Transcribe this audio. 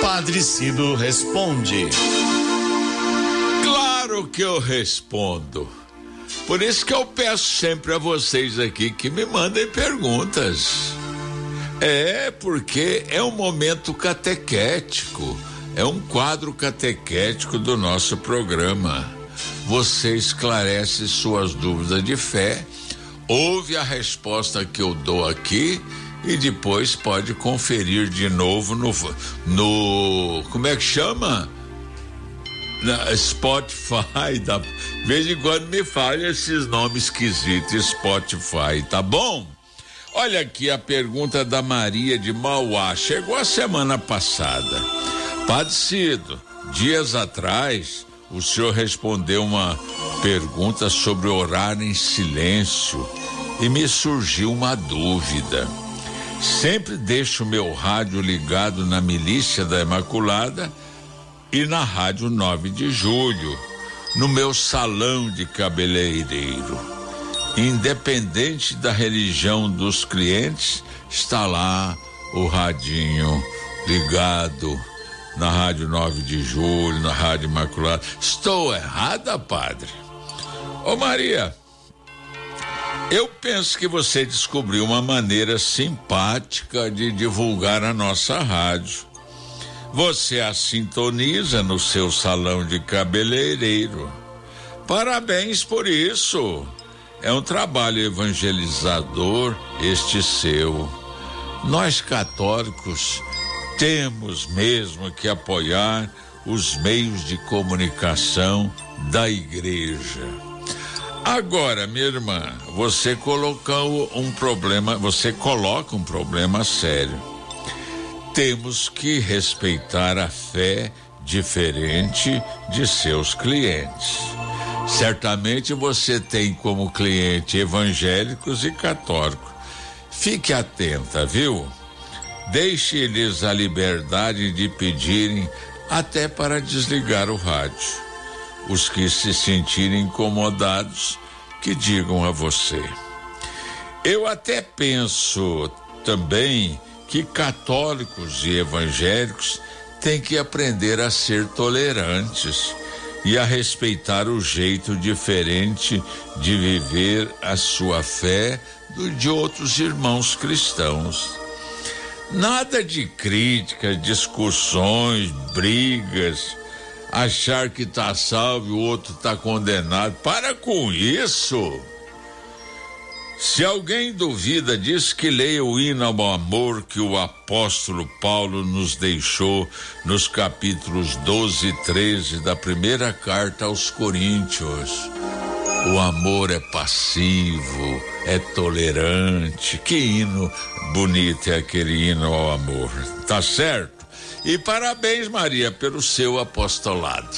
Padre Cido responde. Claro que eu respondo. Por isso que eu peço sempre a vocês aqui que me mandem perguntas. É, porque é um momento catequético, é um quadro catequético do nosso programa. Você esclarece suas dúvidas de fé, ouve a resposta que eu dou aqui e depois pode conferir de novo no no como é que chama? Na Spotify, da de vez em quando me falha esses nomes esquisitos, Spotify, tá bom? Olha aqui a pergunta da Maria de Mauá, chegou a semana passada. Padre Cido, dias atrás, o senhor respondeu uma pergunta sobre orar em silêncio e me surgiu uma dúvida. Sempre deixo meu rádio ligado na Milícia da Imaculada e na Rádio 9 de Julho, no meu salão de cabeleireiro. Independente da religião dos clientes, está lá o radinho ligado na Rádio 9 de Julho, na Rádio Imaculada. Estou errada, padre? Ô Maria, eu penso que você descobriu uma maneira simpática de divulgar a nossa rádio. Você a sintoniza no seu salão de cabeleireiro. Parabéns por isso. É um trabalho evangelizador este seu. Nós católicos temos mesmo que apoiar os meios de comunicação da igreja. Agora, minha irmã, você colocou um problema, você coloca um problema sério. Temos que respeitar a fé diferente de seus clientes. Certamente você tem como cliente evangélicos e católicos. Fique atenta, viu? Deixe-lhes a liberdade de pedirem até para desligar o rádio os que se sentirem incomodados, que digam a você. Eu até penso também que católicos e evangélicos têm que aprender a ser tolerantes e a respeitar o jeito diferente de viver a sua fé do de outros irmãos cristãos. Nada de críticas, discussões, brigas, achar que está salvo e o outro está condenado. Para com isso. Se alguém duvida, diz que leia o hino ao amor que o apóstolo Paulo nos deixou nos capítulos 12 e 13 da primeira carta aos Coríntios. O amor é passivo, é tolerante. Que hino bonito é aquele hino ao amor, tá certo? E parabéns, Maria, pelo seu apostolado.